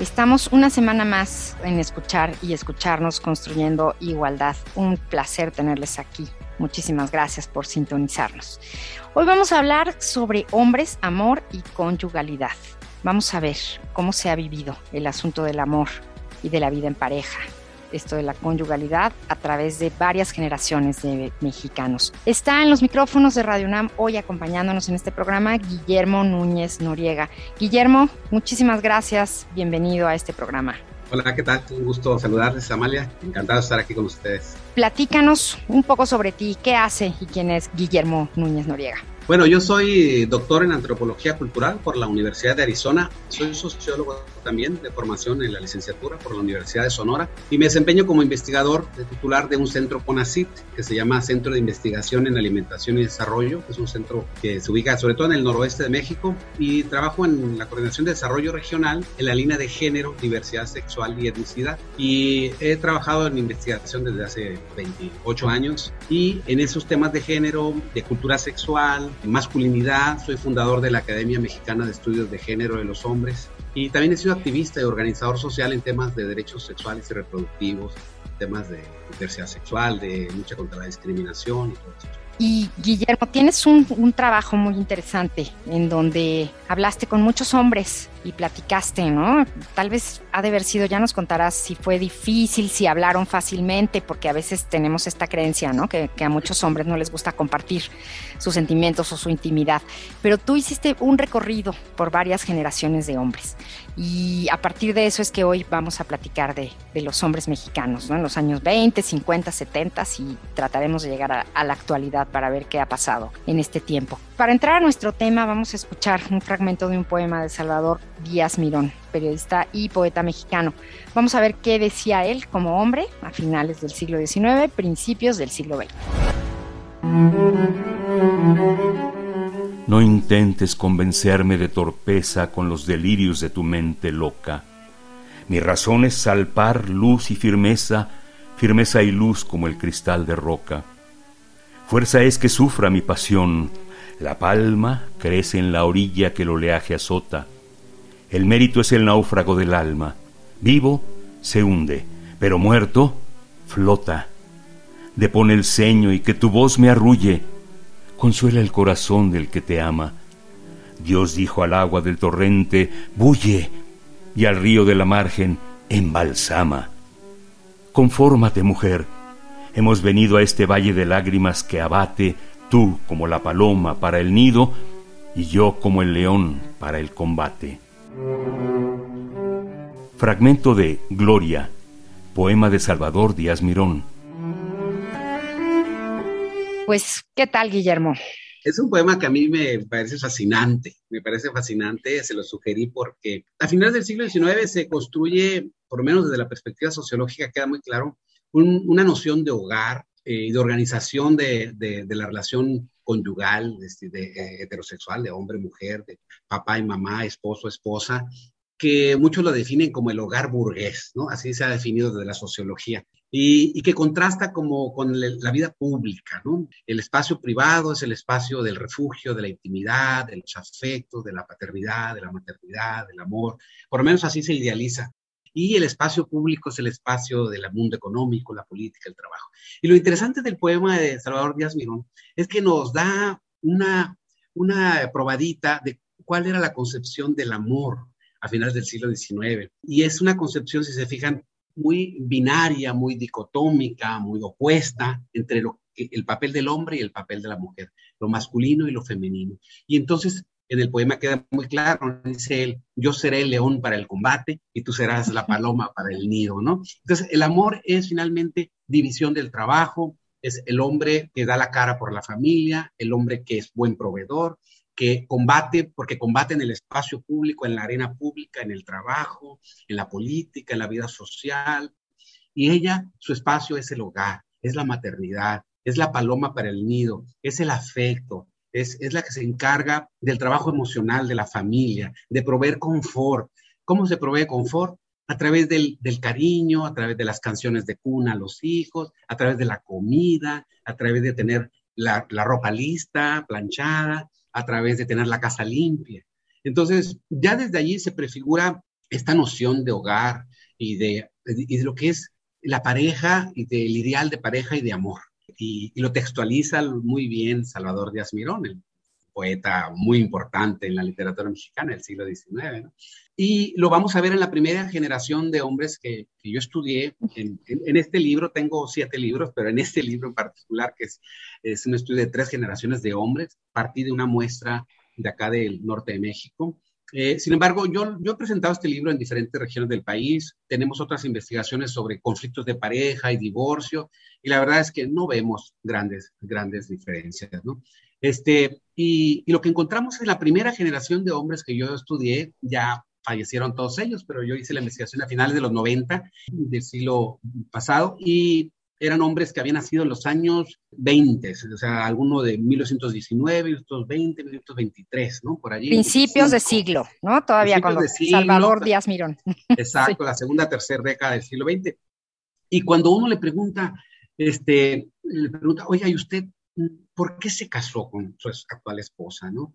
Estamos una semana más en escuchar y escucharnos construyendo igualdad. Un placer tenerles aquí. Muchísimas gracias por sintonizarnos. Hoy vamos a hablar sobre hombres, amor y conyugalidad. Vamos a ver cómo se ha vivido el asunto del amor y de la vida en pareja esto de la conyugalidad a través de varias generaciones de mexicanos. Está en los micrófonos de Radio UNAM hoy acompañándonos en este programa Guillermo Núñez Noriega. Guillermo, muchísimas gracias, bienvenido a este programa. Hola, ¿qué tal? Un gusto saludarles, Amalia. Encantado de estar aquí con ustedes. Platícanos un poco sobre ti, qué hace y quién es Guillermo Núñez Noriega. Bueno, yo soy doctor en antropología cultural por la Universidad de Arizona. Soy sociólogo también de formación en la licenciatura por la Universidad de Sonora y me desempeño como investigador titular de un centro CONACIT que se llama Centro de Investigación en Alimentación y Desarrollo. Es un centro que se ubica sobre todo en el noroeste de México y trabajo en la coordinación de desarrollo regional en la línea de género, diversidad sexual y etnicidad. Y he trabajado en investigación desde hace 28 años y en esos temas de género, de cultura sexual, masculinidad. Soy fundador de la Academia Mexicana de Estudios de Género de los Hombres y también he sido activista y organizador social en temas de derechos sexuales y reproductivos, temas de diversidad sexual, de lucha contra la discriminación y todo eso. Y Guillermo, tienes un, un, trabajo muy interesante en donde hablaste con muchos hombres y platicaste, ¿no? Tal vez ha de haber sido, ya nos contarás si fue difícil, si hablaron fácilmente, porque a veces tenemos esta creencia, ¿no? Que, a muchos hombres no les gusta compartir sus sentimientos o su intimidad. Pero tú hiciste un recorrido por varias generaciones de hombres. Y a partir de eso es que hoy vamos a platicar de, los hombres mexicanos, ¿no? En los años 20, 50, 70 y trataremos de llegar a la actualidad para ver qué ha pasado en este tiempo. Para entrar a nuestro tema vamos a escuchar un fragmento de un poema de Salvador Díaz Mirón, periodista y poeta mexicano. Vamos a ver qué decía él como hombre a finales del siglo XIX, principios del siglo XX. No intentes convencerme de torpeza con los delirios de tu mente loca. Mi razón es salpar luz y firmeza, firmeza y luz como el cristal de roca. Fuerza es que sufra mi pasión. La palma crece en la orilla que el oleaje azota. El mérito es el náufrago del alma. Vivo se hunde, pero muerto flota. Depone el ceño y que tu voz me arrulle. Consuela el corazón del que te ama. Dios dijo al agua del torrente, bulle, y al río de la margen, embalsama. Confórmate, mujer, Hemos venido a este valle de lágrimas que abate, tú como la paloma para el nido y yo como el león para el combate. Fragmento de Gloria, poema de Salvador Díaz Mirón. Pues, ¿qué tal, Guillermo? Es un poema que a mí me parece fascinante, me parece fascinante, se lo sugerí porque a finales del siglo XIX se construye, por lo menos desde la perspectiva sociológica, queda muy claro, un, una noción de hogar eh, y de organización de, de, de, la relación conyugal, de, de eh, heterosexual, de hombre-mujer, de papá y mamá, esposo-esposa, que muchos lo definen como el hogar burgués, ¿no? Así se ha definido desde la sociología. Y, y, que contrasta como con la vida pública, ¿no? El espacio privado es el espacio del refugio, de la intimidad, de los afectos, de la paternidad, de la maternidad, del amor. Por lo menos así se idealiza y el espacio público es el espacio del mundo económico, la política, el trabajo. Y lo interesante del poema de Salvador Díaz Mirón es que nos da una, una probadita de cuál era la concepción del amor a finales del siglo XIX. Y es una concepción, si se fijan, muy binaria, muy dicotómica, muy opuesta entre el papel del hombre y el papel de la mujer, lo masculino y lo femenino. Y entonces en el poema queda muy claro, dice él, yo seré el león para el combate y tú serás la paloma para el nido, ¿no? Entonces, el amor es finalmente división del trabajo, es el hombre que da la cara por la familia, el hombre que es buen proveedor, que combate, porque combate en el espacio público, en la arena pública, en el trabajo, en la política, en la vida social. Y ella, su espacio es el hogar, es la maternidad, es la paloma para el nido, es el afecto, es, la que se encarga del trabajo emocional de la familia, de proveer confort. ¿Cómo se provee confort? A través del, cariño, a través de las canciones de cuna a los hijos, a través de la comida, a través de tener la, la ropa lista, planchada, a través de tener la casa limpia. Entonces, ya desde allí se prefigura esta noción de hogar y de, y de lo que es la pareja y del ideal de pareja y de amor. Y, lo textualiza muy bien Salvador Díaz Mirón, el poeta muy importante en la literatura mexicana del siglo XIX. Y lo vamos a ver en la primera generación de hombres que, que yo estudié. En, en, en, este libro tengo siete libros, pero en este libro en particular, que es, es un estudio de tres generaciones de hombres, partí de una muestra de acá del norte de México. Eh, sin embargo, yo, yo he presentado este libro en diferentes regiones del país. Tenemos otras investigaciones sobre conflictos de pareja y divorcio, y la verdad es que no vemos grandes, grandes diferencias, ¿no? Este, y, y, lo que encontramos en la primera generación de hombres que yo estudié, ya fallecieron todos ellos, pero yo hice la investigación a finales de los 90 del siglo pasado, y eran hombres que habían nacido en los años 20, o sea, alguno de 1919, 1920, 1923, ¿no? Por allí. Principios de siglo, ¿no? Todavía cuando siglo, Salvador Díaz Mirón. Exacto, sí. la segunda, tercera década del siglo XX. Y cuando uno le pregunta, este, le pregunta, oiga, ¿y usted por qué se casó con su actual esposa, no?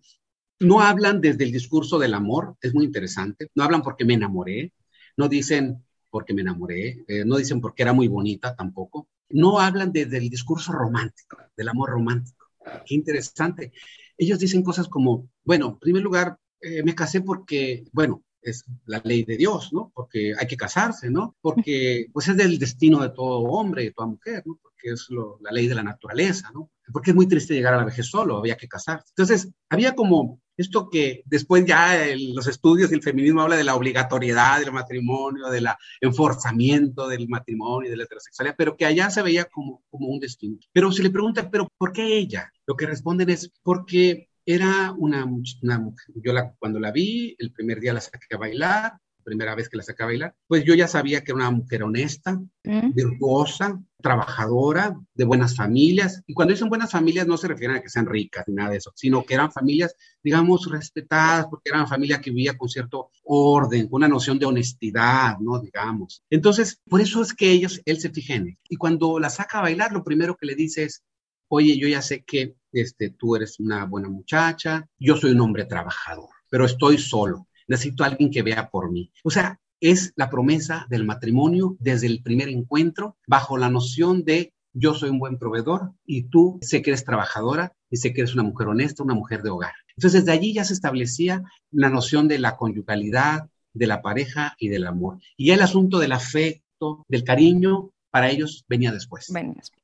No hablan desde el discurso del amor, es muy interesante, no hablan porque me enamoré, no dicen porque me enamoré, eh, no dicen porque era muy bonita tampoco, no hablan desde el discurso romántico, del amor romántico. Qué interesante. Ellos dicen cosas como, bueno, en primer lugar, eh, me casé porque, bueno, es la ley de Dios, ¿no? Porque hay que casarse, ¿no? Porque pues es del destino de todo hombre y de toda mujer, ¿no? Porque es lo, la ley de la naturaleza, ¿no? Porque es muy triste llegar a la vejez solo, había que casarse. Entonces, había como esto que después ya los estudios y el feminismo habla de la obligatoriedad del matrimonio, del enforzamiento del matrimonio y de la heterosexualidad, pero que allá se veía como, como un destino. Pero se le pregunta, ¿pero por qué ella? Lo que responden es, porque era una, una mujer. Yo la, cuando la vi, el primer día la saqué a bailar, primera vez que la saqué a bailar, pues yo ya sabía que era una mujer honesta, mm. virtuosa, trabajadora, de buenas familias. Y cuando dicen buenas familias no se refieren a que sean ricas ni nada de eso, sino que eran familias, digamos, respetadas, porque eran familia que vivía con cierto orden, con una noción de honestidad, ¿no? Digamos. Entonces, por eso es que ellos, él se fija en él. Y cuando la saca a bailar, lo primero que le dice es, oye, yo ya sé que este, tú eres una buena muchacha, yo soy un hombre trabajador, pero estoy solo necesito a alguien que vea por mí. O sea, es la promesa del matrimonio desde el primer encuentro, bajo la noción de yo soy un buen proveedor y tú sé que eres trabajadora y sé que eres una mujer honesta, una mujer de hogar. Entonces, desde allí ya se establecía la noción de la conyugalidad, de la pareja y del amor. Y el asunto del afecto, del cariño, para ellos venía después.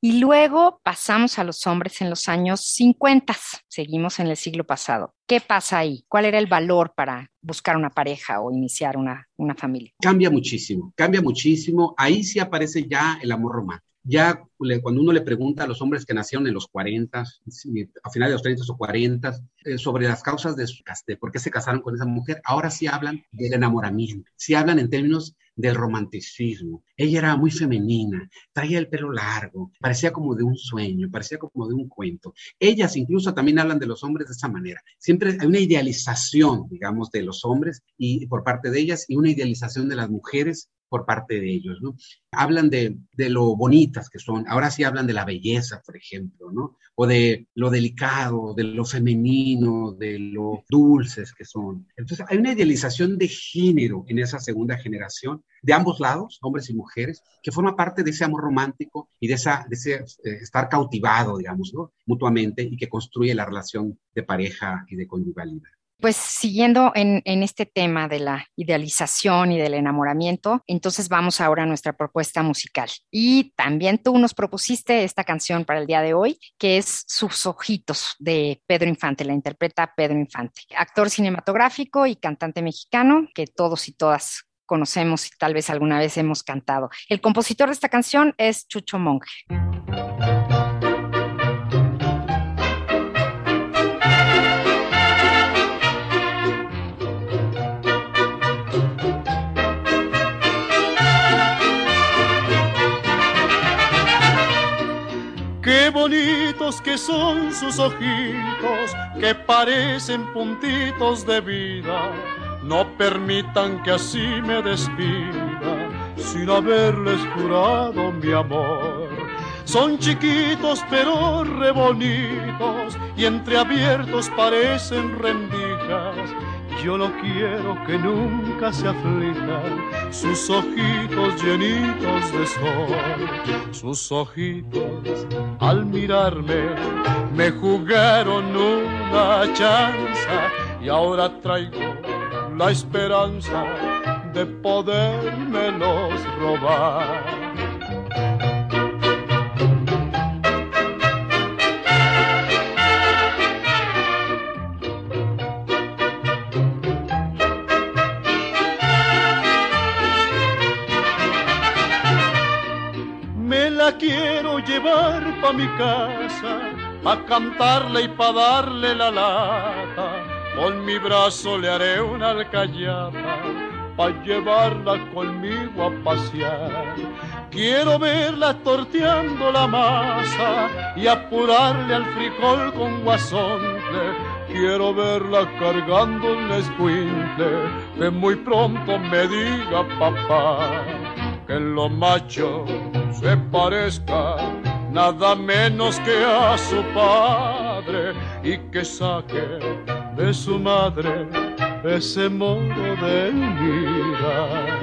Y luego pasamos a los hombres en los años 50, seguimos en el siglo pasado. ¿Qué pasa ahí? ¿Cuál era el valor para buscar una pareja o iniciar una, una familia? Cambia muchísimo, cambia muchísimo. Ahí sí aparece ya el amor romántico ya cuando uno le pregunta a los hombres que nacieron en los 40, a finales de los 30 o 40, eh, sobre las causas de, su, de por qué se casaron con esa mujer, ahora sí hablan del enamoramiento, sí hablan en términos del romanticismo. Ella era muy femenina, traía el pelo largo, parecía como de un sueño, parecía como de un cuento. Ellas incluso también hablan de los hombres de esa manera. Siempre hay una idealización, digamos, de los hombres y por parte de ellas y una idealización de las mujeres por parte de ellos, ¿no? Hablan de, de, lo bonitas que son, ahora sí hablan de la belleza, por ejemplo, ¿no? O de lo delicado, de lo femenino, de lo dulces que son. Entonces, hay una idealización de género en esa segunda generación, de ambos lados, hombres y mujeres, que forma parte de ese amor romántico y de, esa, de ese eh, estar cautivado, digamos, ¿no? Mutuamente y que construye la relación de pareja y de conyugalidad. Pues siguiendo en, este tema de la idealización y del enamoramiento, entonces vamos ahora a nuestra propuesta musical. Y también tú nos propusiste esta canción para el día de hoy, que es Sus Ojitos de Pedro Infante, la interpreta Pedro Infante, actor cinematográfico y cantante mexicano que todos y todas conocemos y tal vez alguna vez hemos cantado. El compositor de esta canción es Chucho Monge. Bonitos que son sus ojitos, que parecen puntitos de vida. No permitan que así me despida sin haberles jurado mi amor. Son chiquitos pero re bonitos y entreabiertos parecen rendijas yo no quiero que nunca se aflijan sus ojitos llenitos de sol. Sus ojitos al mirarme me jugaron una chanza y ahora traigo la esperanza de podérmelos robar. Llevar pa' mi casa, pa' cantarle y pa' darle la lata. Con mi brazo le haré una alcayata, pa' llevarla conmigo a pasear. Quiero verla torteando la masa y apurarle al frijol con guasonte. Quiero verla cargando un escuincle que muy pronto me diga papá que lo macho se parezca nada menos que a su padre y que saque de su madre ese modo de mirar.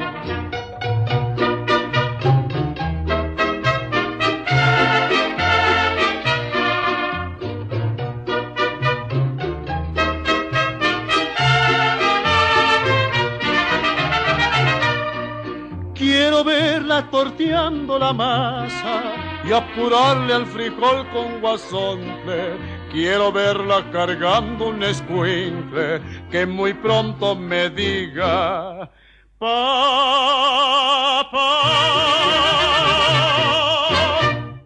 torteando la masa y apurarle al frijol con guasonte. Quiero verla cargando un escuincle que muy pronto me diga, papá.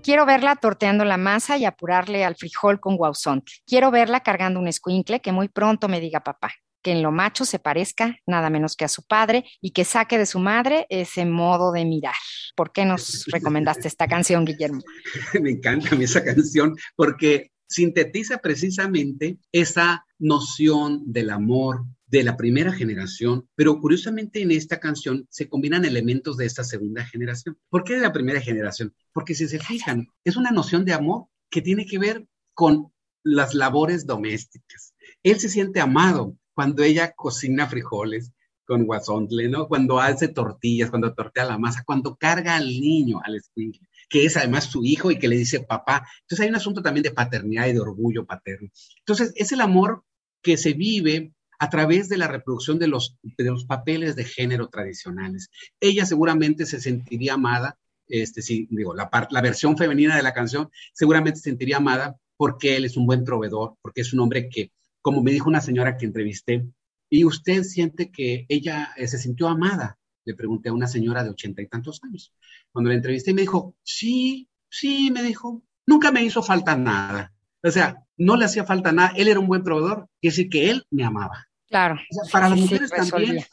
Quiero verla torteando la masa y apurarle al frijol con guasonte. Quiero verla cargando un escuincle que muy pronto me diga papá que en lo macho se parezca nada menos que a su padre y que saque de su madre ese modo de mirar. ¿Por qué nos recomendaste esta canción, Guillermo? Me encanta esa canción porque sintetiza precisamente esa noción del amor de la primera generación, pero curiosamente en esta canción se combinan elementos de esta segunda generación. ¿Por qué de la primera generación? Porque si se fijan, es una noción de amor que tiene que ver con las labores domésticas. Él se siente amado, cuando ella cocina frijoles con guasontle, ¿no? Cuando hace tortillas, cuando tortea la masa, cuando carga al niño, al escuincle, que es además su hijo y que le dice papá. Entonces hay un asunto también de paternidad y de orgullo paterno. Entonces es el amor que se vive a través de la reproducción de los, de los papeles de género tradicionales. Ella seguramente se sentiría amada, este, sí, digo, la, la versión femenina de la canción seguramente se sentiría amada porque él es un buen proveedor, porque es un hombre que como me dijo una señora que entrevisté, ¿y usted siente que ella eh, se sintió amada? Le pregunté a una señora de ochenta y tantos años. Cuando la entrevisté me dijo, sí, sí, me dijo, nunca me hizo falta nada. O sea, no le hacía falta nada, él era un buen proveedor, quiere decir que él me amaba. Claro. para, las mujeres también,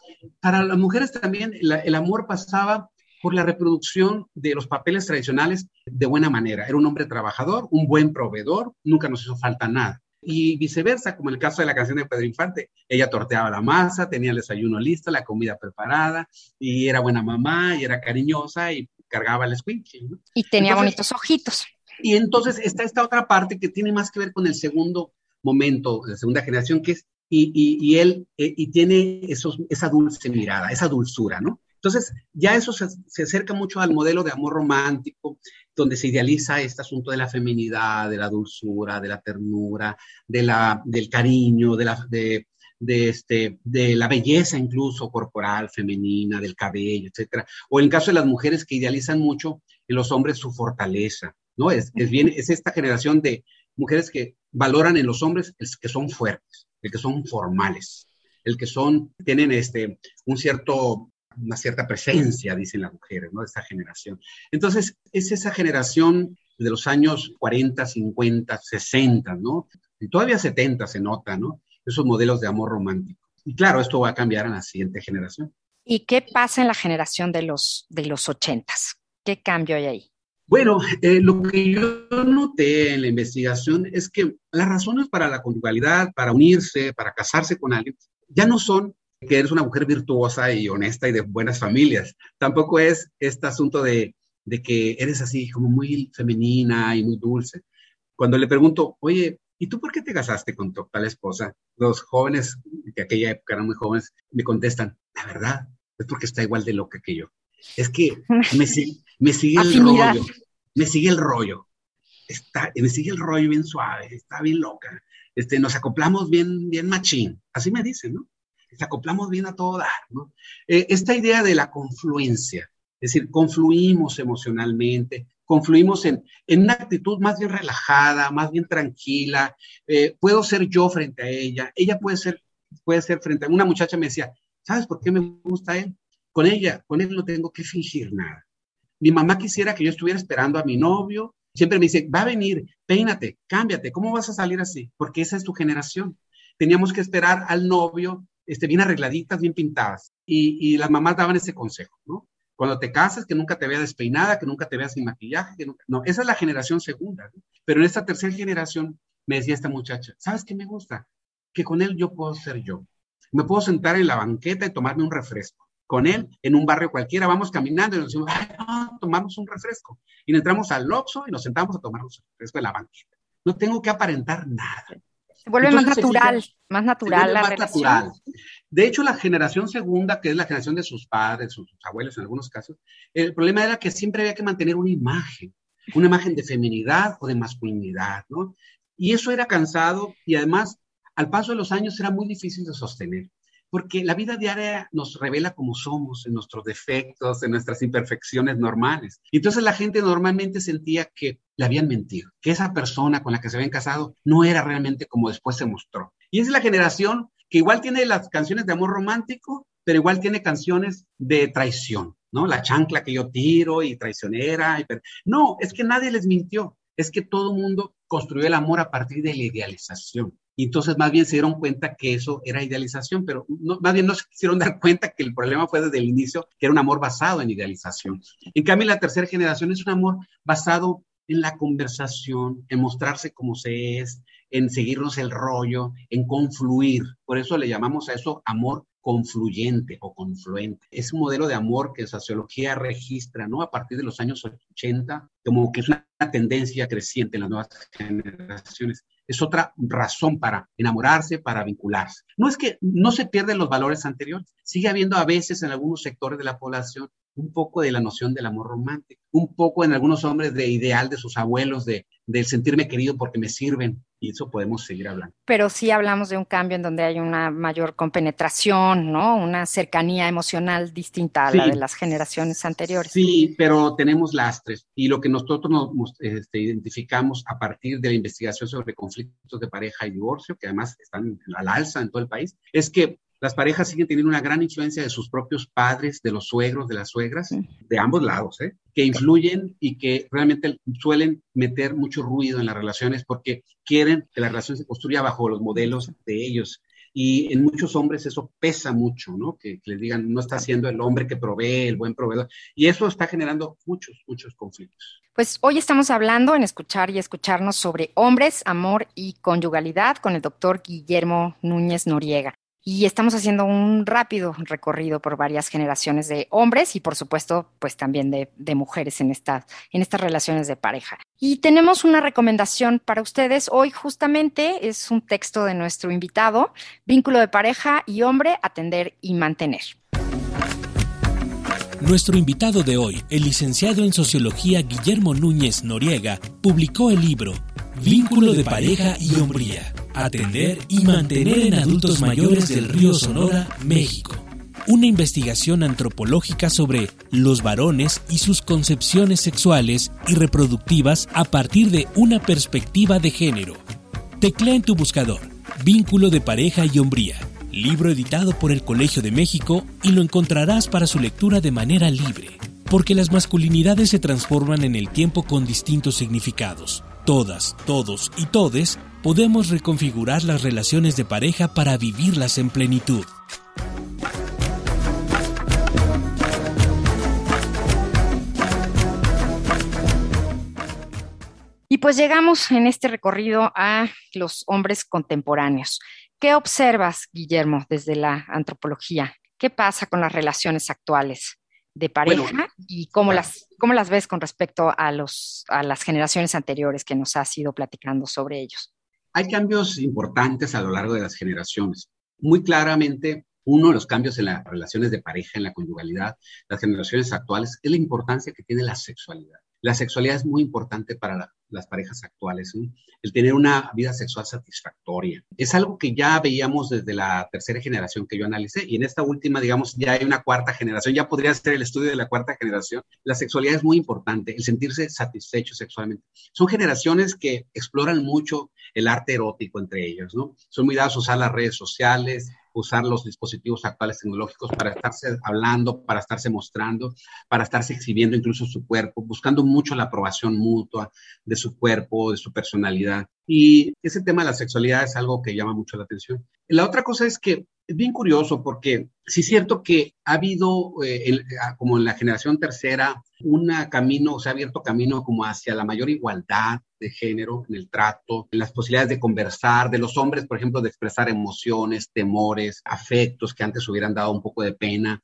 para las mujeres también, el amor pasaba por la reproducción de los papeles tradicionales de buena manera. Era un hombre trabajador, un buen proveedor, nunca nos hizo falta nada y viceversa, como en el caso de la canción de Pedro Infante. Ella torteaba la masa, tenía el desayuno listo, la comida preparada, y era buena mamá, y era cariñosa, y cargaba el squinch. Y tenía bonitos ojitos. Y entonces está esta otra parte que tiene más que ver con el segundo momento, la segunda generación, que es, y, y, él, eh, y tiene esos, esa dulce mirada, esa dulzura, ¿no? Entonces, ya eso se, se, acerca mucho al modelo de amor romántico, donde se idealiza este asunto de la feminidad, de la dulzura, de la ternura, de la, del cariño, de la, de, este, de la belleza incluso corporal, femenina, del cabello, etcétera. O en el caso de las mujeres que idealizan mucho en los hombres su fortaleza, ¿no? Es, es, bien, es esta generación de mujeres que valoran en los hombres el que son fuertes, el que son formales, el que son, tienen este, un cierto una cierta presencia, dicen las mujeres, ¿no? De esta generación. Entonces, es esa generación de los años 40, 50, 60, ¿no? Y todavía 70 se nota, ¿no? Esos modelos de amor romántico. Y claro, esto va a cambiar en la siguiente generación. ¿Y qué pasa en la generación de los, de los 80? ¿Qué cambio hay ahí? Bueno, eh, lo que yo noté en la investigación es que las razones para la conjugalidad, para unirse, para casarse con alguien, ya no son que eres una mujer virtuosa y honesta y de buenas familias. Tampoco es este asunto de, de que eres así como muy femenina y muy dulce. Cuando le pregunto, oye, ¿y tú por qué te casaste con tu tal esposa? Los jóvenes, que aquella época eran muy jóvenes, me contestan, la verdad, es porque está igual de loca que yo. Es que me, me sigue el rollo, me sigue el rollo. Está, me sigue el rollo bien suave, está bien loca. Este, nos acoplamos bien, bien machín. Así me dicen, ¿no? Nos acoplamos bien a todo dar. Eh, esta idea de la confluencia, es decir, confluimos emocionalmente, confluimos en, en, una actitud más bien relajada, más bien tranquila. Eh, puedo ser yo frente a ella, ella puede ser, puede ser frente a una muchacha me decía, ¿sabes por qué me gusta él? Con ella, con él no tengo que fingir nada. Mi mamá quisiera que yo estuviera esperando a mi novio. Siempre me dice, va a venir, peínate, cámbiate, ¿cómo vas a salir así? Porque esa es tu generación. Teníamos que esperar al novio, este, bien arregladitas, bien pintadas. Y, y las mamás daban ese consejo, ¿no? Cuando te casas, que nunca te veas despeinada, que nunca te veas sin maquillaje, que nunca... No, esa es la generación segunda. ¿no? Pero en esta tercera generación me decía esta muchacha, ¿sabes qué me gusta? Que con él yo puedo ser yo. Me puedo sentar en la banqueta y tomarme un refresco con él en un barrio cualquiera, vamos caminando y nos decimos, ay, no, tomamos un refresco. Y entramos al Oxxo y nos sentamos a tomar un refresco en la banqueta. No tengo que aparentar nada. Se vuelve más natural, más natural la relación. Natural. De hecho, la generación segunda, que es la generación de sus padres, sus, sus abuelos en algunos casos, el problema era que siempre había que mantener una imagen, una imagen de feminidad o de masculinidad, ¿no? Y eso era cansado y además, al paso de los años, era muy difícil de sostener porque la vida diaria nos revela cómo somos, en nuestros defectos, en nuestras imperfecciones normales. Entonces la gente normalmente sentía que le habían mentido, que esa persona con la que se habían casado no era realmente como después se mostró. Y es la generación que igual tiene las canciones de amor romántico, pero igual tiene canciones de traición, ¿no? La chancla que yo tiro y traicionera. No, es que nadie les mintió, es que todo el mundo construyó el amor a partir de la idealización. Y entonces más bien se dieron cuenta que eso era idealización, pero no, más bien no se quisieron dar cuenta que el problema fue desde el inicio, que era un amor basado en idealización. En cambio, la tercera generación es un amor basado en la conversación, en mostrarse como se es, en seguirnos el rollo, en confluir. Por eso le llamamos a eso amor confluyente o confluente. Es un modelo de amor que sociología registra, ¿no? A partir de los años 80, como que es una tendencia creciente en las nuevas generaciones es otra razón para enamorarse, para vincularse. No es que no se pierden los valores anteriores, sigue habiendo a veces en algunos sectores de la población un poco de la noción del amor romántico, un poco en algunos hombres de ideal de sus abuelos, de, del sentirme querido porque me sirven, y eso podemos seguir hablando. Pero sí hablamos de un cambio en donde hay una mayor compenetración, ¿no? Una cercanía emocional distinta a sí, la de las generaciones anteriores. Sí, pero tenemos lastres, y lo que nosotros nos este, identificamos a partir de la investigación sobre conflictos de pareja y divorcio, que además están al alza en todo el país, es que las parejas siguen teniendo una gran influencia de sus propios padres, de los suegros, de las suegras, de ambos lados, ¿eh? que influyen y que realmente suelen meter mucho ruido en las relaciones porque quieren que la relación se construya bajo los modelos de ellos. Y en muchos hombres eso pesa mucho, ¿no? Que, que les digan, no está siendo el hombre que provee, el buen proveedor. Y eso está generando muchos, muchos conflictos. Pues hoy estamos hablando en escuchar y escucharnos sobre hombres, amor y conyugalidad con el doctor Guillermo Núñez Noriega y estamos haciendo un rápido recorrido por varias generaciones de hombres y por supuesto pues también de, mujeres en, en estas relaciones de pareja. Y tenemos una recomendación para ustedes. Hoy justamente es un texto de nuestro invitado, vínculo de pareja y hombre, atender y mantener. Nuestro invitado de hoy, el licenciado en Sociología Guillermo Núñez Noriega, publicó el libro Vínculo de pareja y hombría atender y mantener en adultos mayores del río Sonora, México. Una investigación antropológica sobre los varones y sus concepciones sexuales y reproductivas a partir de una perspectiva de género. Teclea en tu buscador Vínculo de pareja y hombría, libro editado por el Colegio de México y lo encontrarás para su lectura de manera libre, porque las masculinidades se transforman en el tiempo con distintos significados. Todas, todos y todes podemos reconfigurar las relaciones de pareja para vivirlas en plenitud. pues llegamos en este recorrido a los hombres contemporáneos. ¿Qué observas, Guillermo, desde la antropología? ¿Qué pasa con las relaciones actuales de pareja y cómo, las, cómo las ves con respecto a, los, a las generaciones anteriores que nos has ido platicando sobre ellos? Hay cambios importantes a lo largo de las generaciones. Muy claramente, uno de los cambios en las relaciones de pareja, en la conyugalidad, las generaciones actuales, es la importancia que tiene la sexualidad. La sexualidad es muy importante para las parejas actuales, el tener una vida sexual satisfactoria. Es algo que ya veíamos desde la tercera generación que yo analicé y en esta última, digamos, ya hay una cuarta generación, ya podría ser el estudio de la cuarta generación. La sexualidad es muy importante, el sentirse satisfecho sexualmente. Son generaciones que exploran mucho el arte erótico entre ellos, ¿no? Son muy dados a usar las redes sociales, usar los dispositivos actuales tecnológicos para estarse hablando, para estarse mostrando, para estarse exhibiendo incluso su cuerpo, buscando mucho la aprobación mutua de su cuerpo, de su personalidad. Y ese tema de la sexualidad es algo que llama mucho la atención. La otra cosa es que es bien curioso porque sí es cierto que ha habido, eh, como en la generación tercera, un camino, se ha abierto camino como hacia la mayor igualdad de género en el trato, en las posibilidades de conversar, de los hombres, por ejemplo, de expresar emociones, temores, afectos que antes hubieran dado un poco de pena,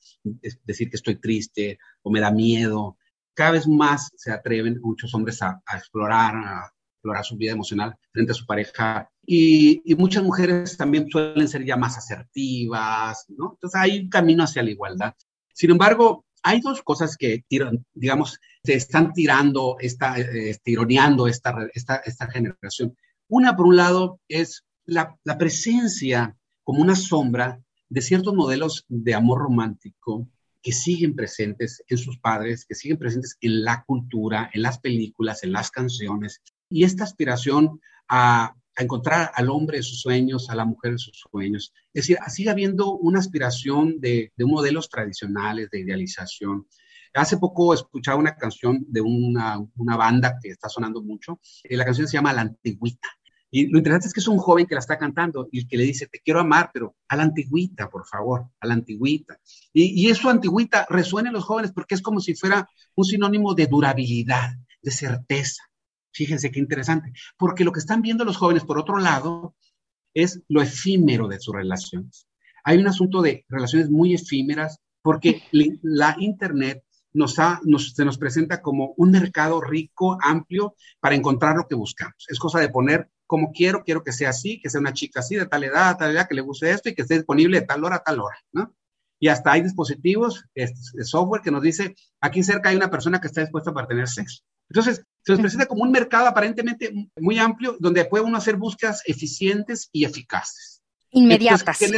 decir que estoy triste o me da miedo. Cada vez más se atreven muchos hombres a, a explorar, a explorar su vida emocional frente a su pareja. Y, muchas mujeres también suelen ser ya más asertivas, ¿no? Entonces hay un camino hacia la igualdad. Sin embargo, hay dos cosas que, digamos, se están tirando, está, eh, esta, esta, esta generación. Una, por un lado, es la, la presencia como una sombra de ciertos modelos de amor romántico que siguen presentes en sus padres, que siguen presentes en la cultura, en las películas, en las canciones, y esta aspiración a, encontrar al hombre de sus sueños, a la mujer de sus sueños. Es decir, sigue habiendo una aspiración de, modelos tradicionales de idealización. Hace poco escuchaba una canción de una, banda que está sonando mucho. y la canción se llama La Antigüita. Y lo interesante es que es un joven que la está cantando y que le dice, te quiero amar, pero a la antigüita, por favor, a la antigüita. Y, y eso antigüita resuena en los jóvenes porque es como si fuera un sinónimo de durabilidad, de certeza, Fíjense qué interesante, porque lo que están viendo los jóvenes, por otro lado, es lo efímero de sus relaciones. Hay un asunto de relaciones muy efímeras porque la Internet nos, se nos presenta como un mercado rico, amplio, para encontrar lo que buscamos. Es cosa de poner como quiero, quiero que sea así, que sea una chica así, de tal edad, tal edad, que le guste esto y que esté disponible de tal hora a tal hora, ¿no? Y hasta hay dispositivos, este, software que nos dice, aquí cerca hay una persona que está dispuesta para tener sexo. Entonces, se nos presenta como un mercado aparentemente muy amplio donde puede uno hacer búsquedas eficientes y eficaces. Inmediatas. ¿qué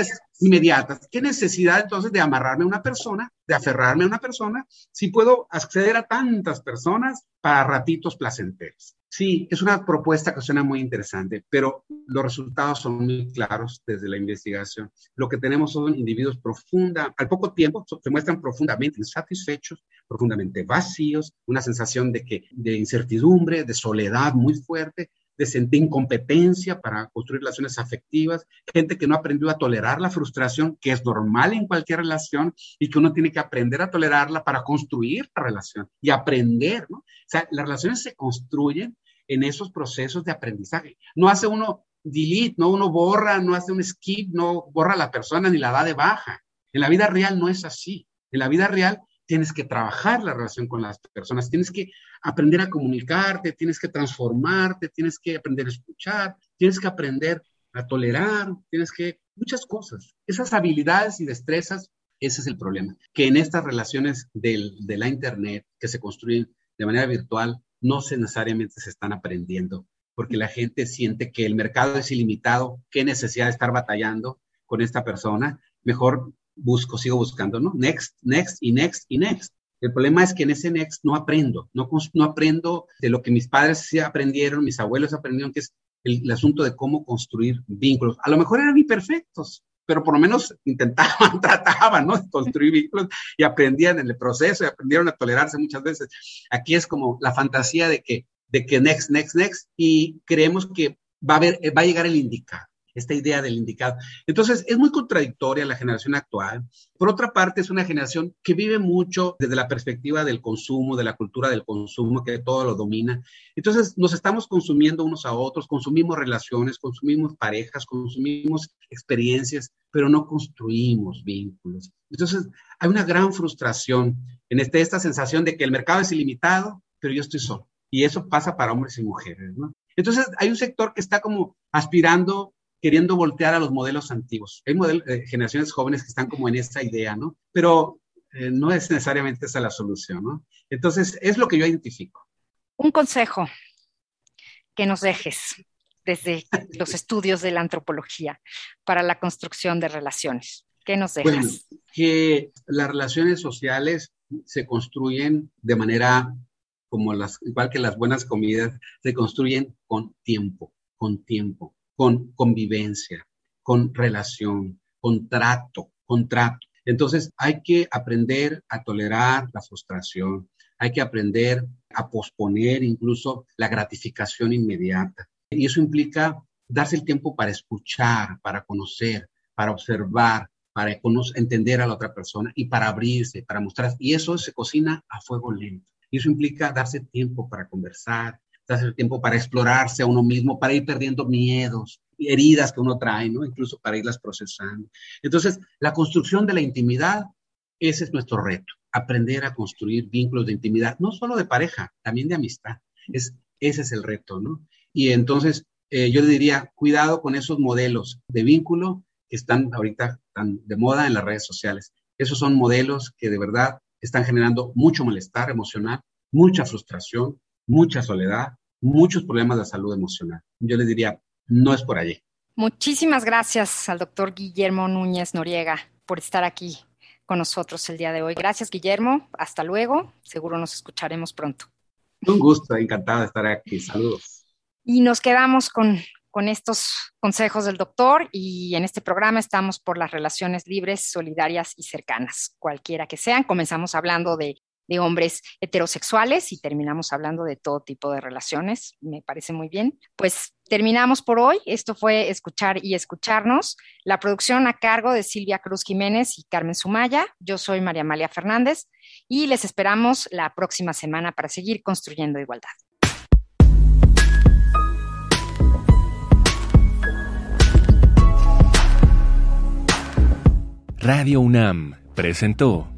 inmediatas. ¿Qué necesidad entonces de amarrarme a una persona, de aferrarme a una persona, si puedo acceder a tantas personas para ratitos placenteros? Sí, es una propuesta que suena muy interesante, pero los resultados son muy claros desde la investigación. Lo que tenemos son individuos profunda, al poco tiempo se muestran profundamente insatisfechos, profundamente vacíos, una sensación de que de incertidumbre, de soledad muy fuerte, de sentir incompetencia para construir relaciones afectivas, gente que no aprendió a tolerar la frustración, que es normal en cualquier relación y que uno tiene que aprender a tolerarla para construir la relación y aprender, ¿no? O sea, las relaciones se construyen en esos procesos de aprendizaje. No hace uno delete, no uno borra, no hace un skip, no borra a la persona ni la da de baja. En la vida real no es así. En la vida real tienes que trabajar la relación con las personas, tienes que aprender a comunicarte, tienes que transformarte, tienes que aprender a escuchar, tienes que aprender a tolerar, tienes que muchas cosas. Esas habilidades y destrezas, ese es el problema, que en estas relaciones de la Internet que se construyen de manera virtual, no se necesariamente se están aprendiendo, porque la gente siente que el mercado es ilimitado, qué necesidad de estar batallando con esta persona, mejor busco, sigo buscando, ¿no? Next, next y next y next. El problema es que en ese next no aprendo, no, no aprendo de lo que mis padres sí aprendieron, mis abuelos aprendieron, que es el, asunto de cómo construir vínculos. A lo mejor eran imperfectos, pero por lo menos intentaban, trataban, ¿no? Construir vínculos y aprendían en el proceso y aprendieron a tolerarse muchas veces. Aquí es como la fantasía de que, de que next, next, next, y creemos que va a, haber, va a llegar el indicado esta idea del indicado. Entonces, es muy contradictoria la generación actual. Por otra parte, es una generación que vive mucho desde la perspectiva del consumo, de la cultura del consumo, que todo lo domina. Entonces, nos estamos consumiendo unos a otros, consumimos relaciones, consumimos parejas, consumimos experiencias, pero no construimos vínculos. Entonces, hay una gran frustración en este, esta sensación de que el mercado es ilimitado, pero yo estoy solo. Y eso pasa para hombres y mujeres. Entonces, hay un sector que está como aspirando queriendo voltear a los modelos antiguos. Hay eh, generaciones jóvenes que están como en esa idea, ¿no? Pero eh, no es necesariamente esa la solución, ¿no? Entonces, es lo que yo identifico. Un consejo que nos dejes desde los estudios de la antropología para la construcción de relaciones. ¿Qué nos dejas? Bueno, que las relaciones sociales se construyen de manera como las, igual que las buenas comidas, se construyen con tiempo, con tiempo con convivencia, con relación, contrato, contrato. Entonces hay que aprender a tolerar la frustración, hay que aprender a posponer incluso la gratificación inmediata. Y eso implica darse el tiempo para escuchar, para conocer, para observar, para entender a la otra persona y para abrirse, para mostrar. Y eso se cocina a fuego lento. Y eso implica darse tiempo para conversar, hacer tiempo para explorarse a uno mismo, para ir perdiendo miedos, heridas que uno trae, ¿no? Incluso para irlas procesando. Entonces, la construcción de la intimidad, ese es nuestro reto, aprender a construir vínculos de intimidad, no solo de pareja, también de amistad. Es, ese es el reto, ¿no? Y entonces, eh, yo le diría, cuidado con esos modelos de vínculo que están ahorita tan de moda en las redes sociales. Esos son modelos que de verdad están generando mucho malestar emocional, mucha frustración, mucha soledad, muchos problemas de salud emocional. Yo les diría, no es por allí. Muchísimas gracias al doctor Guillermo Núñez Noriega por estar aquí con nosotros el día de hoy. Gracias, Guillermo. Hasta luego. Seguro nos escucharemos pronto. Un gusto, encantado de estar aquí. Saludos. Y nos quedamos con, con estos consejos del doctor y en este programa estamos por las relaciones libres, solidarias y cercanas, cualquiera que sean. Comenzamos hablando de de hombres heterosexuales y terminamos hablando de todo tipo de relaciones. Me parece muy bien. Pues terminamos por hoy. Esto fue Escuchar y Escucharnos. La producción a cargo de Silvia Cruz Jiménez y Carmen Sumaya. Yo soy María Amalia Fernández y les esperamos la próxima semana para seguir construyendo igualdad. Radio UNAM presentó